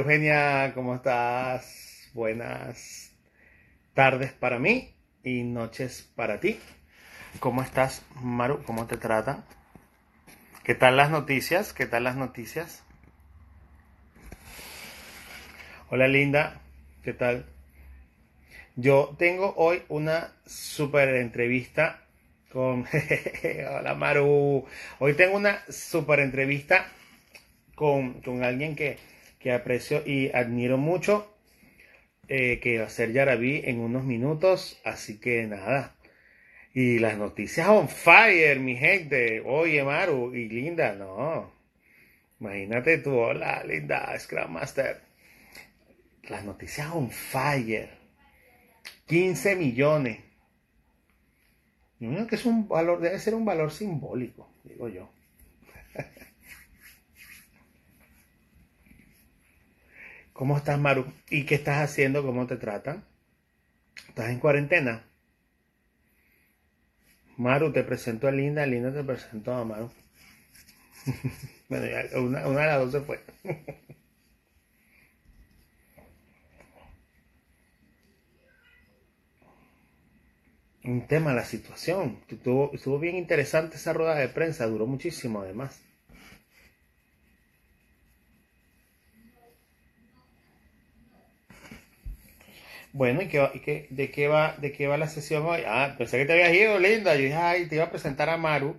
Eugenia, ¿cómo estás? Buenas tardes para mí y noches para ti. ¿Cómo estás, Maru? ¿Cómo te tratan? ¿Qué tal las noticias? ¿Qué tal las noticias? Hola Linda, ¿qué tal? Yo tengo hoy una super entrevista con... Hola Maru. Hoy tengo una super entrevista con, alguien que, aprecio y admiro mucho, eh, que va a ser Yaraví en unos minutos. Así que nada. Y las noticias on fire, mi gente. Oye Maru y Linda, no. Imagínate tú, hola Linda, Scrum Master. Las noticias on fire. 15 millones. que es un valor, debe ser un valor simbólico, digo yo. ¿Cómo estás, Maru? ¿Y qué estás haciendo? ¿Cómo te tratan? ¿Estás en cuarentena? Maru, te presento a Linda, Linda te presento a Maru. bueno, una, una de las dos se fue. un tema la situación. Estuvo bien interesante esa rueda de prensa, duró muchísimo además. Bueno, ¿y, qué, de, qué va, de qué va la sesión hoy? Ah, pensé que te habías ido, linda. Yo dije, ay, te iba a presentar a Maru.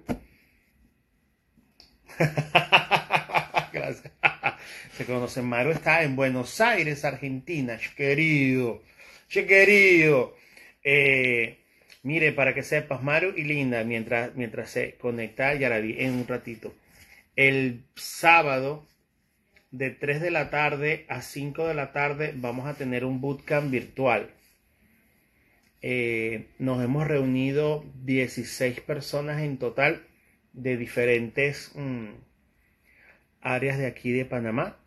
Gracias. Se conoce, Maru está en Buenos Aires, Argentina. Querido, querido. Eh, Mire, para que sepas, Maru y Linda, mientras, mientras se conecta, ya la vi en un ratito. El sábado, de 3 de la tarde a 5 de la tarde, vamos a tener un bootcamp virtual. Eh, nos hemos reunido 16 personas en total de diferentes mm, áreas de aquí de Panamá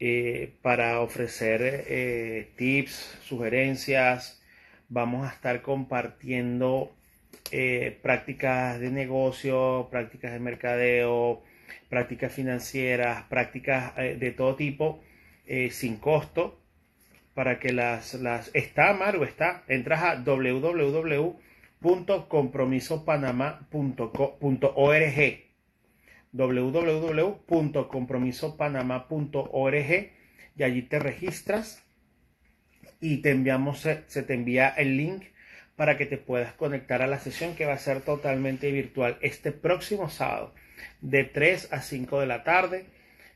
eh, para ofrecer eh, tips, sugerencias, vamos a estar compartiendo prácticas de negocio, prácticas de mercadeo, prácticas financieras, prácticas eh, de todo tipo, eh, sin costo, para que las, las... Está, Maru, está. Entras a www.compromisopanamá.org www.compromisopanamá.org y allí te registras y te enviamos, se te envía el link para que te puedas conectar a la sesión que va a ser totalmente virtual este próximo sábado de 3 a 5 de la tarde.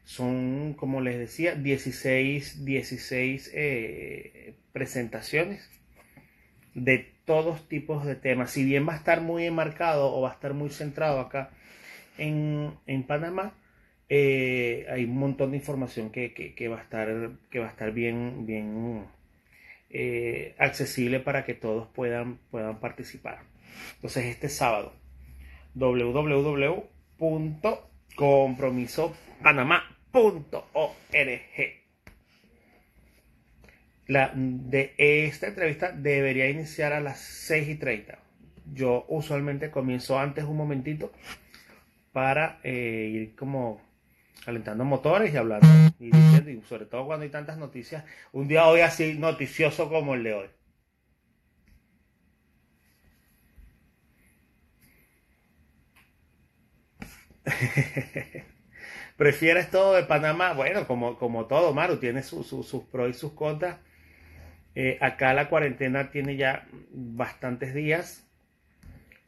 Son, como les decía, 16, 16 eh, presentaciones de todos tipos de temas. Si bien va a estar muy enmarcado o va a estar muy centrado acá en, Panamá, eh, hay un montón de información que, que, va a estar, que va a estar bien, bien eh, accesible para que todos puedan, puedan participar. Entonces este sábado www.compromisopanamá.org la, de esta entrevista debería iniciar a las 6 y 30. Yo usualmente comienzo antes un momentito para eh, ir como calentando motores y hablando y diciendo, y sobre todo cuando hay tantas noticias, un día hoy así noticioso como el de hoy. ¿Prefieres todo de Panamá? Bueno, como, como todo, Maru, tiene sus pros y sus contras. Eh, acá la cuarentena tiene ya bastantes días.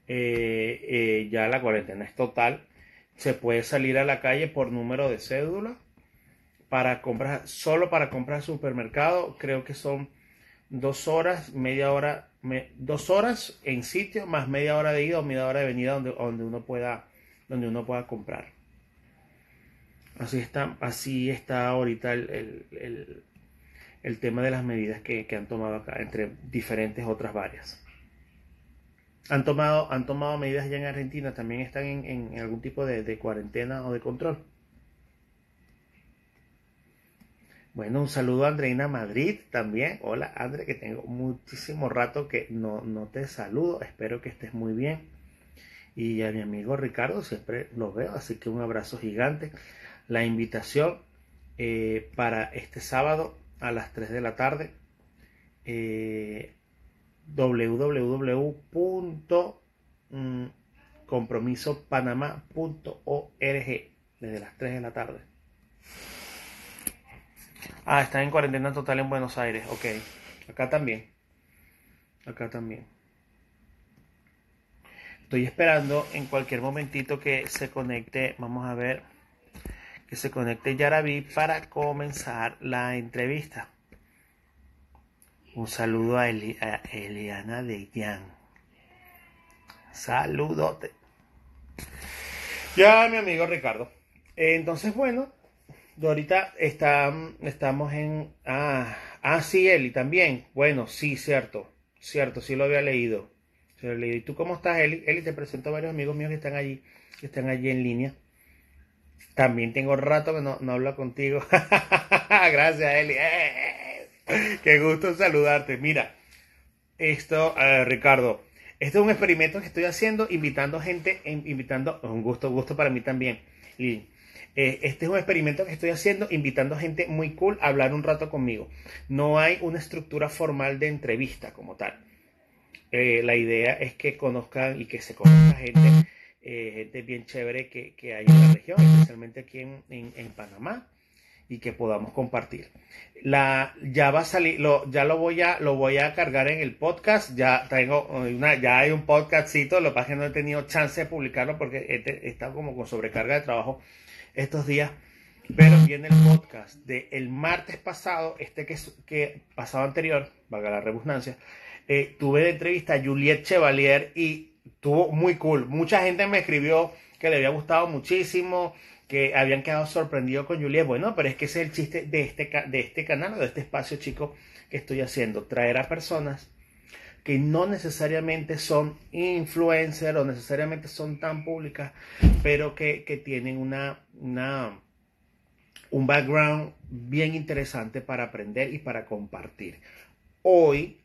Eh, eh, ya la cuarentena es total se puede salir a la calle por número de cédula para comprar, solo para comprar supermercado, creo que son dos horas, media hora, dos horas en sitio, más media hora de ida o media hora de venida donde, donde uno pueda, donde uno pueda comprar. Así está, así está ahorita el, tema de las medidas que, que han tomado acá, entre diferentes otras varias han tomado, han tomado medidas ya en Argentina, también están en, algún tipo de, cuarentena o de control. Bueno, un saludo a Andreina Madrid también. Hola Andre, que tengo muchísimo rato que no, no te saludo. Espero que estés muy bien y a mi amigo Ricardo, siempre lo veo, así que un abrazo gigante. La invitación eh, para este sábado a las 3 de la tarde. Eh, www.compromisopanamá.org desde las 3 de la tarde. Ah, están en cuarentena total en Buenos Aires. Ok. Acá también. Acá también. Estoy esperando en cualquier momentito que se conecte. Vamos a ver. Que se conecte Yaraví para comenzar la entrevista. Un saludo a, Eliana de Yan. Saludote. Ya, mi amigo Ricardo. Entonces, bueno, ahorita está, estamos en... Ah, ah, sí, Eli también. Bueno, sí, cierto. Cierto, sí lo había leído. ¿Y tú cómo estás, Eli? Eli, te presento a varios amigos míos que están allí, que están allí en línea. También tengo rato que no, no hablo contigo. Gracias, Eli. Eh, qué gusto saludarte. Mira, esto, eh, Ricardo, este es un experimento que estoy haciendo, invitando gente, invitando, un gusto, gusto para mí también. Y eh, este es un experimento que estoy haciendo, invitando gente muy cool a hablar un rato conmigo. No hay una estructura formal de entrevista como tal. Eh, la idea es que conozcan y que se conozca gente, eh, gente bien chévere que, que, hay en la región, especialmente aquí en, en, Panamá, y que podamos compartir. La, ya va a salir, lo, ya lo voy a, lo voy a cargar en el podcast. Ya tengo una, ya hay un podcastcito, lo que pasa es que no he tenido chance de publicarlo porque he, estado como con sobrecarga de trabajo estos días. Pero viene el podcast de el martes pasado, este que, que pasado anterior, valga la redundancia, eh, tuve de entrevista a Juliette Chevalier y tuvo muy cool. Mucha gente me escribió que le había gustado muchísimo, que habían quedado sorprendidos con Juliette. Bueno, pero es que ese es el chiste de este, de este canal, de este espacio chico que estoy haciendo. Traer a personas que no necesariamente son influencers o necesariamente son tan públicas, pero que, tienen una, una, un background bien interesante para aprender y para compartir. Hoy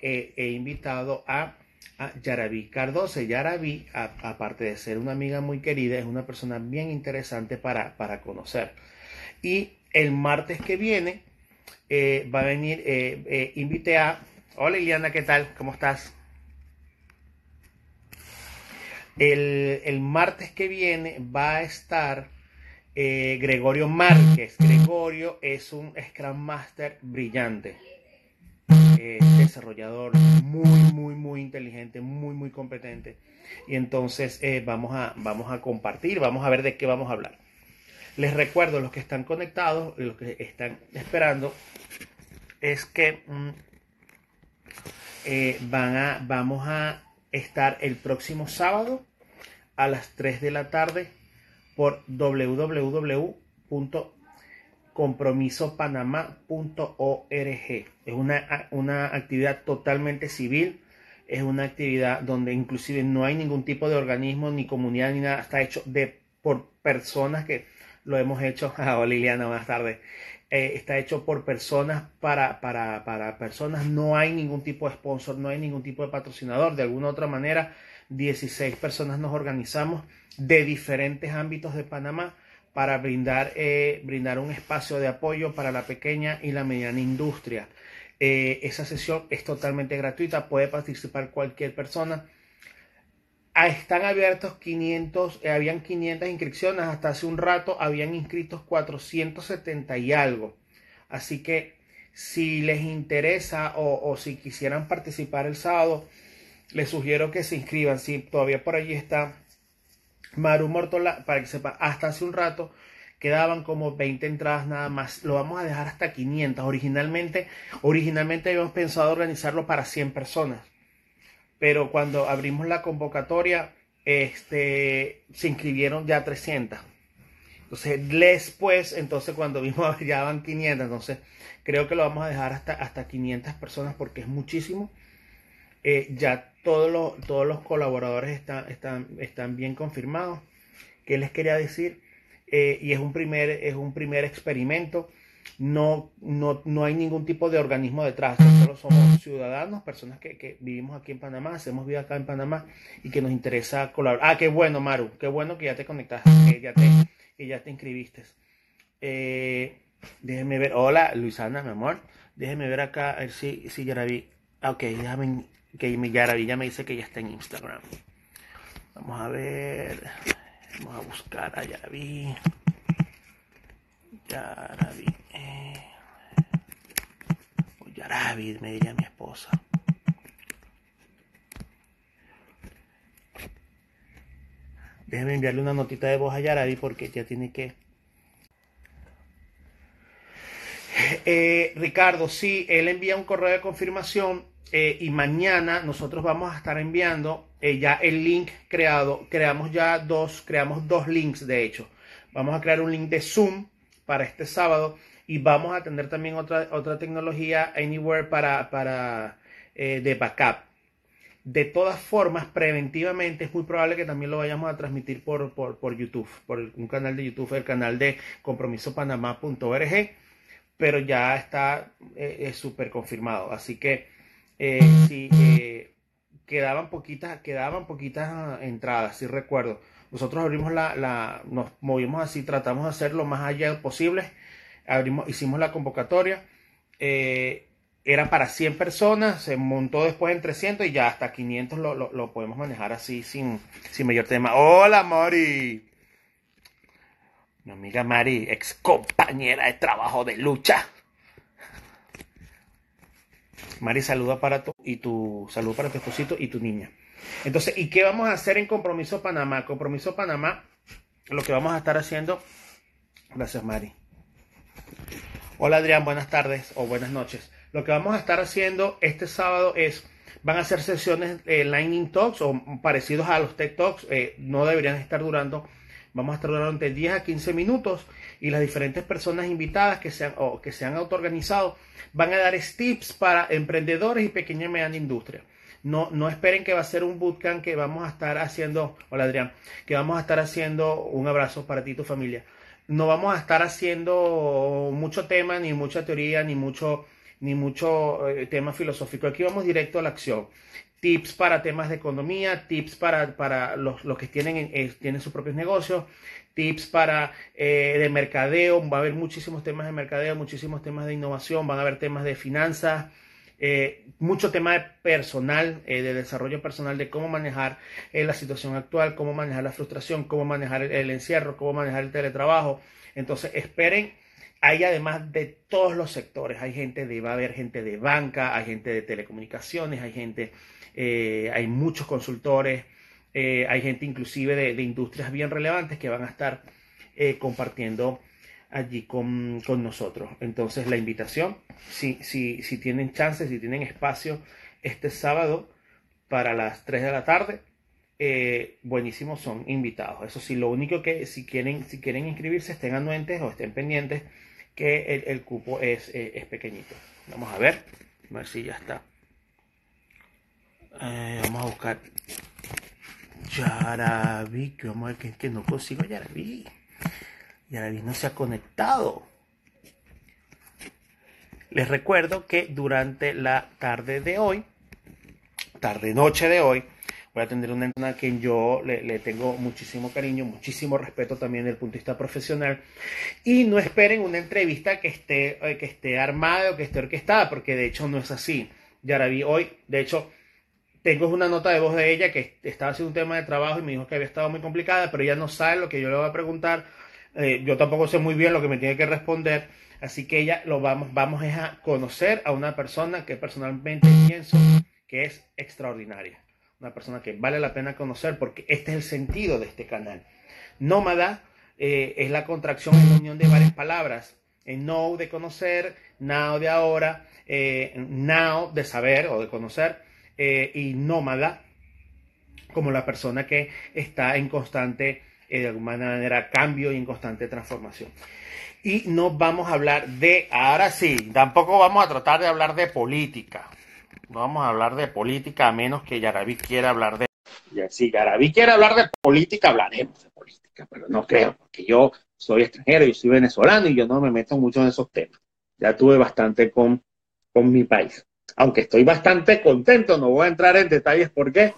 he, invitado a, a Yaraví Cardoso. Yaraví, aparte de ser una amiga muy querida, es una persona bien interesante para, para conocer. Y el martes que viene eh, va a venir, eh, eh, invité a... Hola Liliana, ¿qué tal? ¿Cómo estás? El, el martes que viene va a estar Gregorio Márquez. Gregorio es un Scrum Master brillante eh, desarrollador muy, muy, muy inteligente, muy, muy competente. Y entonces eh, vamos, a, vamos a compartir, vamos a ver de qué vamos a hablar. Les recuerdo, los que están conectados, los que están esperando, es que mm, eh, van a, vamos a estar el próximo sábado a las 3 de la tarde por www compromisopanamá.org. Es una, una actividad totalmente civil, es una actividad donde inclusive no hay ningún tipo de organismo ni comunidad ni nada, está hecho de, por personas que lo hemos hecho, a Liliana más tarde, eh, está hecho por personas para, para, para personas, no hay ningún tipo de sponsor, no hay ningún tipo de patrocinador, de alguna otra manera 16 personas nos organizamos de diferentes ámbitos de Panamá para brindar, eh, brindar un espacio de apoyo para la pequeña y la mediana industria. Eh, esa sesión es totalmente gratuita, puede participar cualquier persona. Ah, están abiertos 500, eh, habían 500 inscripciones, hasta hace un rato habían inscritos 470 y algo. Así que si les interesa o, o si quisieran participar el sábado, les sugiero que se inscriban. Si todavía por allí está Maru Mortola, para que sepa, hasta hace un rato quedaban como 20 entradas nada más. Lo vamos a dejar hasta 500. Originalmente, originalmente habíamos pensado organizarlo para 100 personas. Pero cuando abrimos la convocatoria, este, se inscribieron ya 300. Entonces, después, entonces cuando vimos ya van 500, entonces creo que lo vamos a dejar hasta, hasta 500 personas porque es muchísimo. Eh, ya todos los, todos los colaboradores están, están, están bien confirmados. ¿Qué les quería decir? Eh, y es un, primer, es un primer experimento. no, no, no hay ningún tipo de organismo detrás, solo somos ciudadanos, personas que, que, vivimos aquí en Panamá, hacemos vida acá en Panamá y que nos interesa colaborar. Ah, qué bueno, Maru, qué bueno que ya te conectaste, que ya te, que ya te inscribiste. Eh, déjeme ver, hola Luisana, mi amor, déjeme ver acá, a ver si, si Yaraví, ah, ok, déjame, que mi Yaraví ya me dice que ya está en Instagram. Vamos a ver, vamos a buscar a Yaraví. Yaraví. Yaraví, me diría mi esposa. Déjeme enviarle una notita de voz a Yaraví porque ya tiene que... Eh, Ricardo, sí, él envía un correo de confirmación eh, y mañana nosotros vamos a estar enviando eh, ya el link creado. Creamos ya dos, creamos dos links de hecho. Vamos a crear un link de Zoom para este sábado y vamos a tener también otra, otra tecnología Anywhere para, para eh, de backup. De todas formas, preventivamente es muy probable que también lo vayamos a transmitir por, por, YouTube, por un canal de YouTube, el canal de compromisopanamá.org, pero ya está eh, súper confirmado. Así que eh, si quedaban poquitas, quedaban poquitas entradas, si recuerdo. Nosotros abrimos la, la, nos movimos así, tratamos de hacer lo más allá posible abrimos, hicimos la convocatoria. Eh, era para 100 personas, se montó después en 300 y ya hasta 500 lo, lo, podemos manejar así sin, sin mayor tema. Hola, Mari. Mi amiga Mari, ex compañera de trabajo de lucha. Mari, saluda para tu y tu saludo para tu esposito y tu niña. Entonces, ¿y qué vamos a hacer en Compromiso Panamá? Compromiso Panamá, lo que vamos a estar haciendo. Gracias, Mari. Hola Adrián, buenas tardes o buenas noches. Lo que vamos a estar haciendo este sábado es, van a ser sesiones eh, Lightning Talks o parecidos a los Tech Talks, eh, no deberían estar durando, vamos a estar durando entre 10 a 15 minutos y las diferentes personas invitadas que se han, o que se han autoorganizado van a dar tips para emprendedores y pequeña y mediana industria. No, no esperen que va a ser un bootcamp que vamos a estar haciendo, hola Adrián, que vamos a estar haciendo un abrazo para ti y tu familia no vamos a estar haciendo mucho tema, ni mucha teoría, ni mucho, ni mucho eh, tema filosófico. Aquí vamos directo a la acción. Tips para temas de economía, tips para, para los, los que tienen, eh, tienen sus propios negocios, tips para eh, de mercadeo. Va a haber muchísimos temas de mercadeo, muchísimos temas de innovación, van a haber temas de finanzas, eh, mucho tema personal, eh, de desarrollo personal, de cómo manejar la situación actual, cómo manejar la frustración, cómo manejar el, encierro, cómo manejar el teletrabajo. Entonces, esperen, hay además de todos los sectores, hay gente de, va a haber gente de banca, hay gente de telecomunicaciones, hay gente, hay muchos consultores, hay gente inclusive de, industrias bien relevantes que van a estar compartiendo allí con, nosotros. Entonces la invitación, si, si, si tienen chance, si tienen espacio este sábado para las 3 de la tarde, eh, buenísimos son invitados. Eso sí, lo único que si quieren, si quieren inscribirse, estén anuentes o estén pendientes que el, cupo es, eh, es, pequeñito. Vamos a ver, ver si ya está. Eh, vamos a buscar Yaraví, que vamos a ver que, que no consigo Yaraví. Y no se ha conectado. Les recuerdo que durante la tarde de hoy, tarde-noche de hoy, voy a tener una persona a quien yo le, tengo muchísimo cariño, muchísimo respeto también desde el punto de vista profesional. Y no esperen una entrevista que esté, eh, que esté armada o que esté orquestada, porque de hecho no es así. Yaraví hoy, de hecho, tengo una nota de voz de ella que estaba haciendo un tema de trabajo y me dijo que había estado muy complicada, pero ella no sabe lo que yo le voy a preguntar eh, yo tampoco sé muy bien lo que me tiene que responder, así que ella lo vamos, vamos a conocer a una persona que personalmente pienso que es extraordinaria, una persona que vale la pena conocer porque este es el sentido de este canal. Nómada eh, es la contracción en la unión de varias palabras. En know de conocer, now de ahora, eh, now de saber o de conocer, y nómada como la persona que está en constante de alguna manera cambio y en constante transformación. Y no vamos a hablar de, ahora sí, tampoco vamos a tratar de hablar de política. No vamos a hablar de política a menos que Yaraví quiera hablar de... Si Yaraví quiere hablar de política, hablaremos de política, pero no creo, porque yo soy extranjero, yo soy venezolano y yo no me meto mucho en esos temas. Ya tuve bastante con, con mi país. Aunque estoy bastante contento, no voy a entrar en detalles por qué.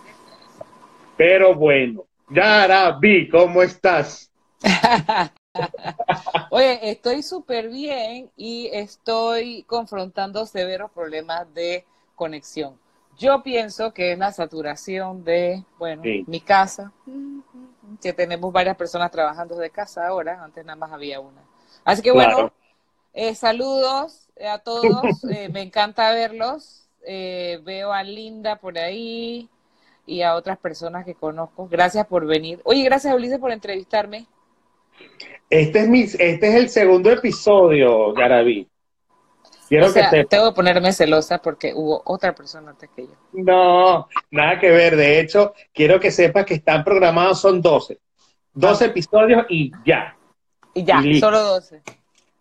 Pero bueno, Yara B, ¿cómo estás? Oye, estoy súper bien y estoy confrontando severos problemas de conexión. Yo pienso que es la saturación de, bueno, mi casa, que tenemos varias personas trabajando de casa ahora, antes nada más había una. Así que bueno, eh, saludos a todos, eh, me encanta verlos, eh, veo a Linda por ahí y a otras personas que conozco. Gracias por venir. Oye, gracias Ulises por entrevistarme. Este es, mi, este es el segundo episodio, Garaví. Quiero que Tengo que ponerme celosa porque hubo otra persona antes que yo. No, nada que ver. De hecho, quiero que sepas que están programados, son 12. 12 ah. episodios y ya. Y ya, solo 12.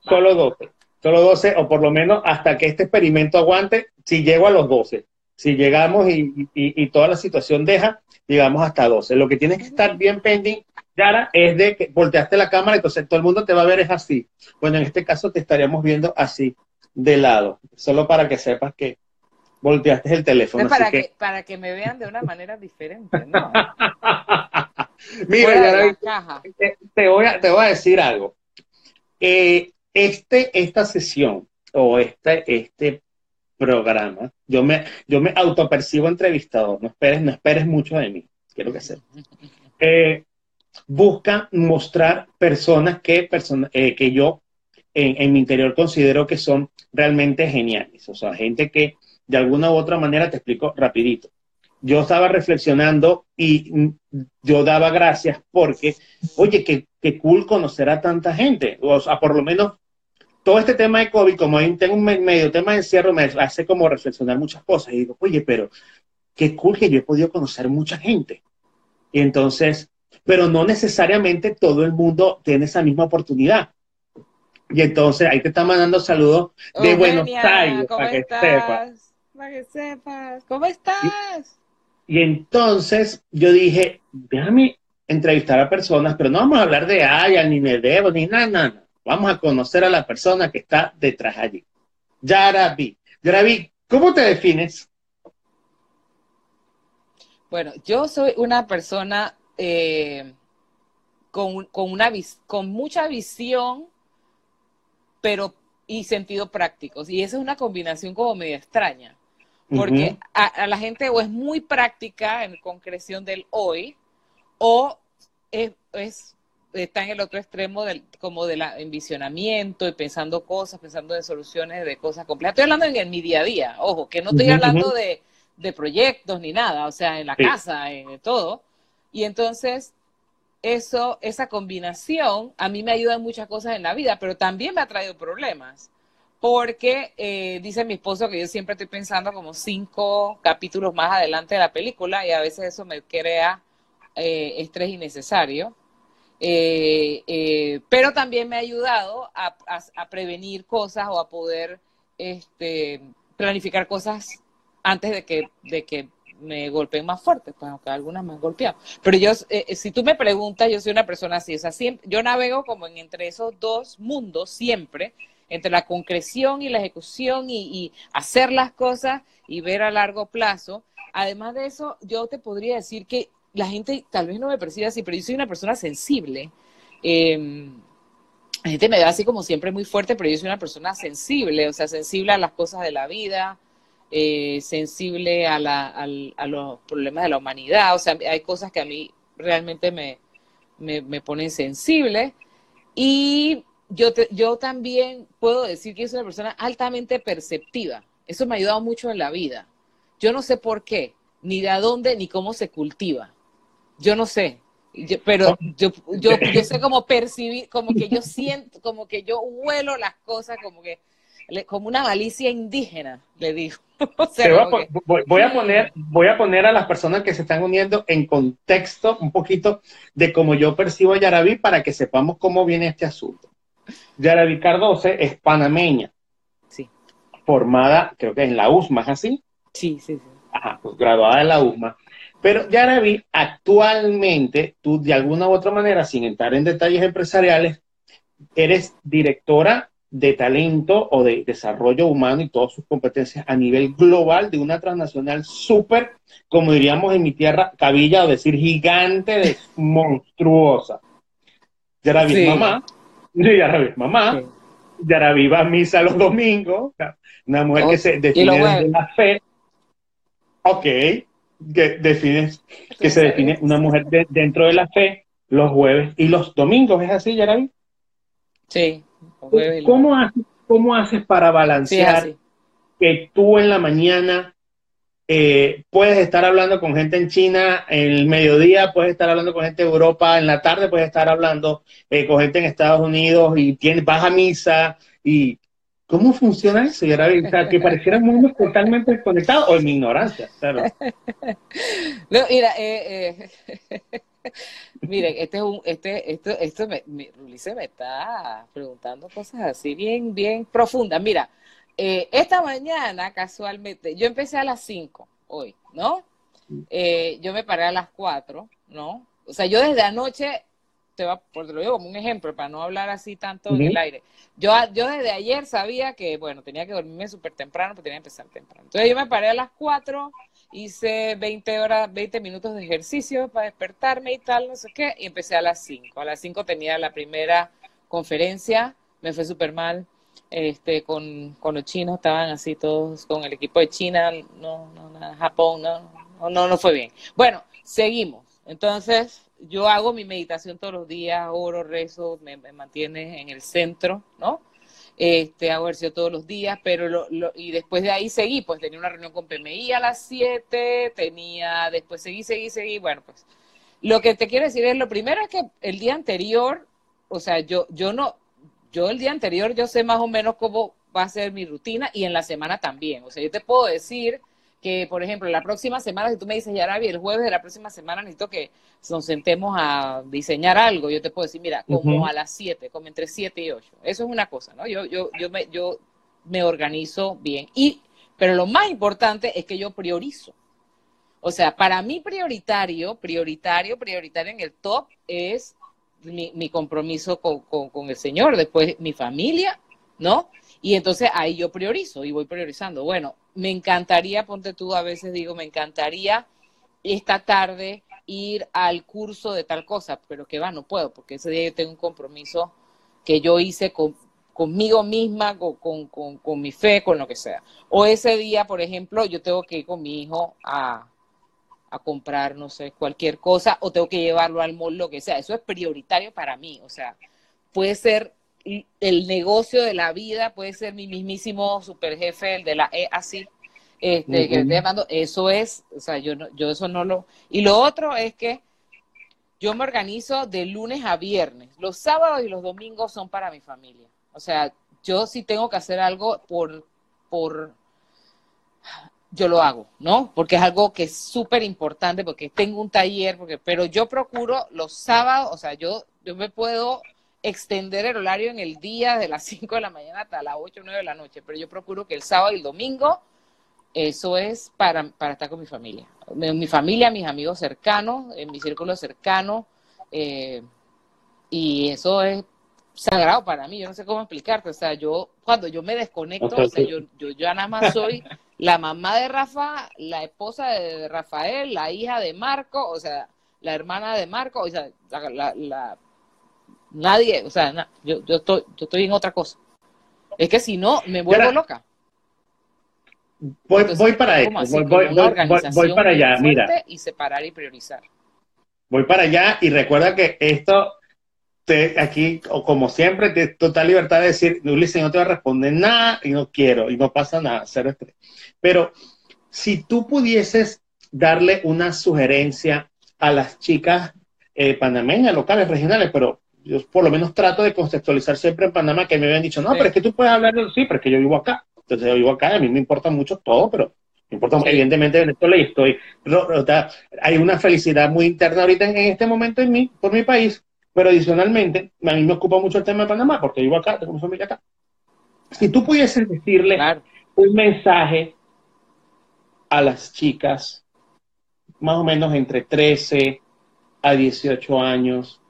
Solo 12. Solo 12, o por lo menos hasta que este experimento aguante, si llego a los 12. Si llegamos y, y toda la situación deja, llegamos hasta 12. Lo que tienes que estar bien pendiente Yara, es de que volteaste la cámara, entonces todo el mundo te va a ver es así. Bueno, en este caso te estaríamos viendo así, de lado, solo para que sepas que volteaste el teléfono. para, que... para que me vean de una manera diferente, ¿no? Mira, Yara, te, voy a, te voy a decir algo. Eh, este, esta sesión o este, este programa, yo me, yo me autopercibo entrevistador, no esperes, no esperes mucho de mí, quiero que sepas. Eh, busca mostrar personas que, eh, que yo en, mi interior considero que son realmente geniales, o sea, gente que de alguna u otra manera te explico rapidito. Yo estaba reflexionando y yo daba gracias porque, oye, qué, qué cool conocer a tanta gente, o sea, por lo menos todo este tema de COVID, como tengo un medio tema de encierro, me hace como reflexionar muchas cosas. Y digo, oye, pero qué cool que yo he podido conocer mucha gente. Y entonces pero no necesariamente todo el mundo tiene esa misma oportunidad. Y entonces ahí te está mandando saludos de Buenos Aires, para que sepas. Para que sepas, ¿cómo estás? Y, entonces yo dije, déjame entrevistar a personas, pero no vamos a hablar de Aya, ni de Debo, ni nada, nada. Vamos a conocer a la persona que está detrás allí. Yarabi. Yarabi, ¿cómo te defines? Bueno, yo soy una persona eh, con, una, con mucha visión, pero y sentido práctico. Y esa es una combinación como medio extraña, porque a, la gente o es muy práctica en concreción del hoy, o es, está en el otro extremo del, como del envisionamiento y pensando cosas, pensando en soluciones de cosas complejas. Estoy hablando en, mi día a día, ojo, que no estoy hablando de, proyectos ni nada, o sea, en la casa, en todo, y entonces, eso, esa combinación a mí me ayuda en muchas cosas en la vida, pero también me ha traído problemas. Porque eh, dice mi esposo que yo siempre estoy pensando como cinco capítulos más adelante de la película y a veces eso me crea eh, estrés innecesario. Eh, pero también me ha ayudado a, prevenir cosas o a poder este, planificar cosas antes de que, de que me golpeen más fuerte, pues aunque algunas me han golpeado. Pero yo, eh, eh, si tú me preguntas, yo soy una persona así, o sea, siempre, yo navego como en entre esos dos mundos siempre, entre la concreción y la ejecución y, hacer las cosas y ver a largo plazo. Además de eso, yo te podría decir que la gente tal vez no me percibe así, pero yo soy una persona sensible. Em, la gente me ve así como siempre muy fuerte, pero yo soy una persona sensible, o sea, sensible a las cosas de la vida, eh, sensible a, la, a, los problemas de la humanidad. O sea, hay cosas que a mí realmente me, me, ponen sensible. Y yo, yo también puedo decir que soy una persona altamente perceptiva. Eso me ha ayudado mucho en la vida. Yo no sé por qué, ni de dónde, ni cómo se cultiva. Yo no sé. pero yo, yo, yo sé cómo percibir, como que yo siento, como que yo huelo las cosas, como que como una malicia indígena, le digo. voy, a, poner, voy a poner a las personas que se están uniendo en contexto un poquito de cómo yo percibo a Yaraví para que sepamos cómo viene este asunto. Yaraví Cardoso es panameña. Sí. Formada, creo que en la USMA, ¿es así? Sí, sí, sí. Ajá, pues graduada en la USMA. Pero Yaraví, actualmente, tú de alguna u otra manera, sin entrar en detalles empresariales, eres directora de talento o de desarrollo humano y todas sus competencias a nivel global de una transnacional súper, como diríamos en mi tierra, cabilla o decir gigante, de monstruosa. Yaraví sí. mamá, Yaraví mamá, Yaraví va a misa los domingos, una mujer que se define desde la fe. Ok, que, define, que se define una mujer dentro de la fe los jueves y los domingos, ¿es así, Yaraví? Sí. ¿Cómo haces, ¿Cómo haces para balancear que tú en la mañana eh, puedes estar hablando con gente en China en el mediodía, puedes estar hablando con gente en Europa en la tarde, puedes estar hablando eh, con gente en Estados Unidos y tienes, vas a misa y ¿Cómo funciona eso? Y o sea, que parecieran mundos totalmente desconectados o en mi ignorancia. Claro. No, mira, eh, eh Miren, este es un, este, esto, esto me, me, me está preguntando cosas así bien, bien profundas. Mira, eh, esta mañana casualmente, yo empecé a las 5 hoy, ¿no? Eh, yo me paré a las 4, ¿no? O sea, yo desde anoche, te, va, por te lo digo como un ejemplo, para no hablar así tanto en el aire. Yo, yo desde ayer sabía que, bueno, tenía que dormirme súper temprano, pero tenía que empezar temprano. Entonces yo me paré a las 4 hice 20 horas, 20 minutos de ejercicio para despertarme y tal, no sé qué, y empecé a las 5. A las 5 tenía la primera conferencia, me fue súper mal, este, con, con, los chinos, estaban así todos, con el equipo de China, no, no, nada, Japón, no, no, no fue bien. Bueno, seguimos. Entonces, yo hago mi meditación todos los días, oro, rezo, me mantiene en el centro, ¿no? Este, hago ejercicio todos los días, pero lo, lo, y después de ahí seguí, pues tenía una reunión con PMI a las 7, tenía, después seguí, seguí, seguí, bueno, pues. Lo que te quiero decir es, lo primero es que el día anterior, o sea, yo, yo no, yo el día anterior yo sé más o menos cómo va a ser mi rutina y en la semana también, o sea, yo te puedo decir que, por ejemplo, la próxima semana, si tú me dices, Yarabi, el jueves de la próxima semana necesito que nos sentemos a diseñar algo, yo te puedo decir, mira, como a las 7, como entre 7 y 8. Eso es una cosa, ¿no? Yo, yo, yo, me, yo me organizo bien. Y, pero lo más importante es que yo priorizo. O sea, para mí prioritario, prioritario, prioritario en el top es mi, mi compromiso con, con, con el Señor, después mi familia, ¿no? Y entonces ahí yo priorizo y voy priorizando. Bueno, me encantaría, ponte tú, a veces digo, me encantaría esta tarde ir al curso de tal cosa, pero que va, no puedo, porque ese día yo tengo un compromiso que yo hice con, conmigo misma, con, con, con, mi fe, con lo que sea. O ese día, por ejemplo, yo tengo que ir con mi hijo a, a comprar, no sé, cualquier cosa, o tengo que llevarlo al mall, lo que sea. Eso es prioritario para mí. O sea, puede ser el negocio de la vida puede ser mi mismísimo super jefe, el de la E así, este, que estoy llamando, eso es, o sea, yo, no, yo eso no lo... Y lo otro es que yo me organizo de lunes a viernes. Los sábados y los domingos son para mi familia. O sea, yo si tengo que hacer algo por, por, yo lo hago, ¿no? Porque es algo que es súper importante, porque tengo un taller, porque, pero yo procuro los sábados, o sea, yo, yo me puedo extender el horario en el día de las 5 de la mañana hasta las 8 o 9 de la noche, pero yo procuro que el sábado y el domingo, eso es para, para estar con mi familia. Mi, familia, mis amigos cercanos, en mi círculo cercano, eh, y eso es sagrado para mí, yo no sé cómo explicarte, o sea, yo cuando yo me desconecto, o sea, yo, yo, yo nada más soy la mamá de Rafa, la esposa de Rafael, la hija de Marco, o sea, la hermana de Marco, o sea, la, la Nadie, o sea, yo, yo, estoy, yo estoy en otra cosa. Es que si no, me vuelvo loca. Voy, voy para eso, voy, voy, para allá, mira. Y separar y priorizar. Voy para allá y recuerda que esto, te, aquí, como siempre, te, total libertad de decir, Ulises, no te va a responder nada y no quiero y no pasa nada, cero estrés. Pero si tú pudieses darle una sugerencia a las chicas eh, panameñas, locales, regionales, pero yo por lo menos trato de contextualizar siempre en Panamá que me habían dicho, no, pero es que tú puedes hablar de sí, pero es que yo vivo acá. Entonces yo vivo acá, a mí me importa mucho todo, pero me importa, sí. evidentemente Venezuela y estoy, hay una felicidad muy interna ahorita en, este momento en mí, por mi país, pero adicionalmente, a mí me ocupa mucho el tema de Panamá, porque vivo acá, tengo mi familia acá. Si tú pudieses decirle claro. un mensaje a las chicas, más o menos entre 13 a 18 años,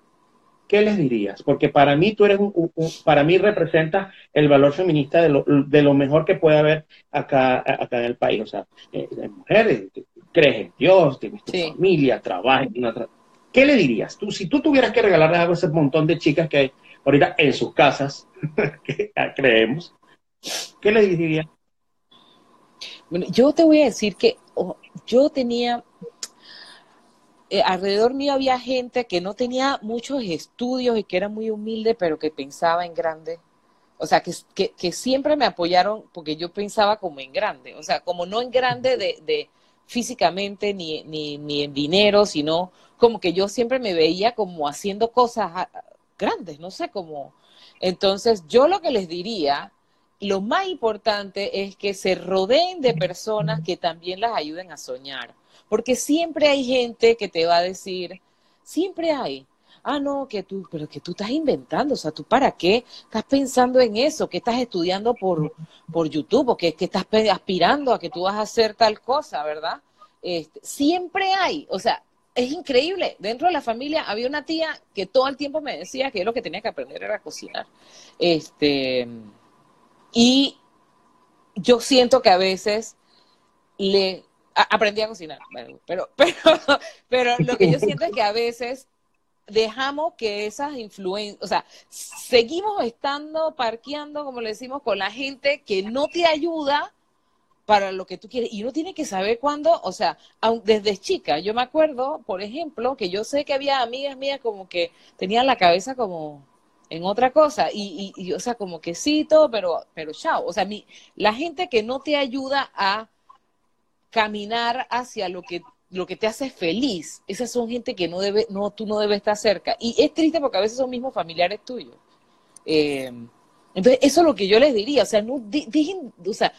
¿qué les dirías? Porque para mí tú eres un, para mí representa el valor feminista de lo, de lo mejor que puede haber acá, acá en el país. O sea, eh, mujeres, crees en Dios, tienes tu familia, trabajas en una ¿Qué le dirías? Tú, si tú tuvieras que regalarle algo a ese montón de chicas que hay ahorita en sus casas, que creemos, ¿qué le dirías? Bueno, yo te voy a decir que oh, yo tenía, eh, alrededor mío había gente que no tenía muchos estudios y que era muy humilde, pero que pensaba en grande. O sea, que, siempre me apoyaron porque yo pensaba como en grande. O sea, como no en grande de, de físicamente ni, ni, ni en dinero, sino como que yo siempre me veía como haciendo cosas ah, grandes, no sé cómo. Entonces, yo lo que les diría, lo más importante es que se rodeen de personas que también las ayuden a soñar, porque siempre hay gente que te va a decir, siempre hay, ah, no, que tú, pero que tú estás inventando, o sea, tú para qué estás pensando en eso, que estás estudiando por, por YouTube o que, que estás aspirando a que tú vas a hacer tal cosa, ¿verdad? Este, siempre hay, o sea, es increíble. Dentro de la familia había una tía que todo el tiempo me decía que lo que tenía que aprender era cocinar. Este, y yo siento que a veces le aprendí a cocinar, pero, pero, pero lo que yo siento es que a veces dejamos que esas influencias, o sea, seguimos estando parqueando, como le decimos, con la gente que no te ayuda para lo que tú quieres. Y uno tiene que saber cuándo, o sea, desde chica, yo me acuerdo, por ejemplo, que yo sé que había amigas mías como que tenían la cabeza como en otra cosa y, y, o sea, como que sí, pero, pero chao. O sea, mi, la gente que no te ayuda a caminar hacia lo que lo que te hace feliz, esas son gente que no debe, no, tú no debes estar cerca. Y es triste porque a veces son mismos familiares tuyos. Eh, entonces, eso es lo que yo les diría, o sea, no, o sea,